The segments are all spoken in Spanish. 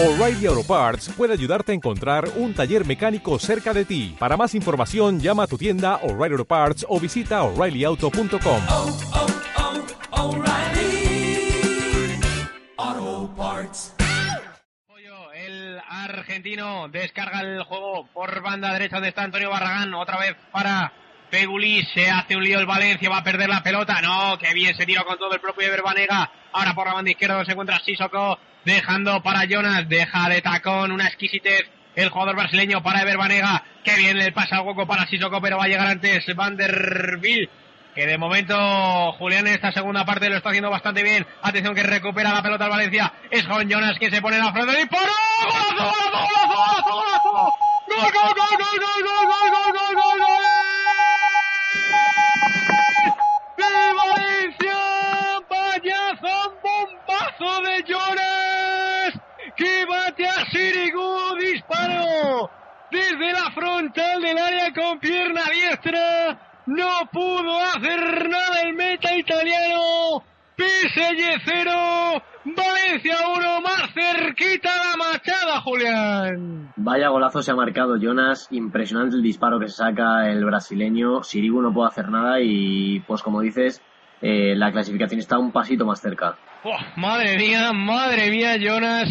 O'Reilly Auto Parts puede ayudarte a encontrar un taller mecánico cerca de ti. Para más información, llama a tu tienda O'Reilly Auto Parts o visita oreillyauto.com. oh, oh. Pollo, El argentino descarga el juego por banda derecha donde está Antonio Barragán, otra vez para Pegulí, se hace un lío el Valencia, va a perder la pelota. No, que bien se tira con todo el propio Ever Banega. Ahora por la banda izquierda se encuentra Sissoko, dejando para Jonas, deja de tacón, una exquisitez. El jugador brasileño para Ever Banega, que bien le pasa al hueco para Sissoko, pero va a llegar antes Van Vanderbilt. Que de momento Julián en esta segunda parte lo está haciendo bastante bien. Atención que recupera la pelota al Valencia. Es Juan Jonas que se pone en la frente. ¡Disparo! ¡Golazo, golazo, golazo, golazo! ¡Gol, gol, gol, gol, gol, gol, gol! ¡Que bate a Sirigu! ¡Disparo! Desde la frontal del área con pierna diestra. No pudo hacer nada el meta italiano. PSG 0, Valencia 1, más cerquita la machada, Julián. Vaya golazo se ha marcado Jonas, impresionante el disparo que se saca el brasileño, Sirigu no puede hacer nada y pues como dices, eh, la clasificación está un pasito más cerca. Oh, madre mía, madre mía, Jonas.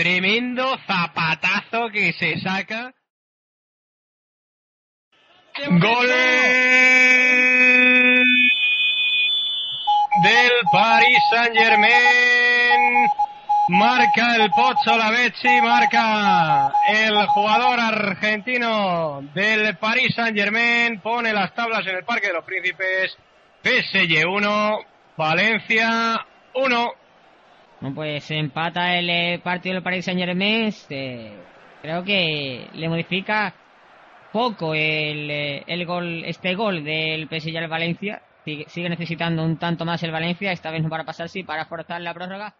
Tremendo zapatazo que se saca. Gol del Paris Saint Germain. Marca el Pocho Lavezzi, marca el jugador argentino del Paris Saint Germain. Pone las tablas en el Parque de los Príncipes. PSG 1, Valencia 1. Bueno, pues empata el eh, partido del Paris Saint Germain. creo que le modifica poco el, eh, el gol, este gol del PSG al Valencia. Sigue, sigue necesitando un tanto más el Valencia, esta vez no para pasar, sí, para forzar la prórroga.